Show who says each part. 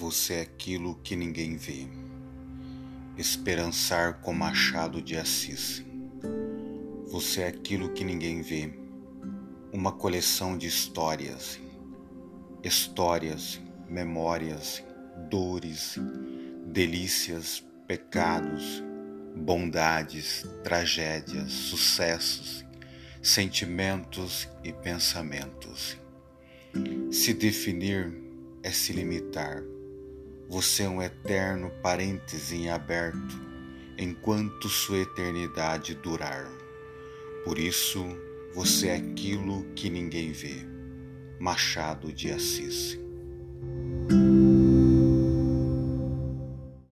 Speaker 1: você é aquilo que ninguém vê. Esperançar com Machado de Assis. Você é aquilo que ninguém vê. Uma coleção de histórias. Histórias, memórias, dores, delícias, pecados, bondades, tragédias, sucessos, sentimentos e pensamentos. Se definir é se limitar. Você é um eterno parêntese em aberto, enquanto sua eternidade durar. Por isso, você é aquilo que ninguém vê. Machado de Assis.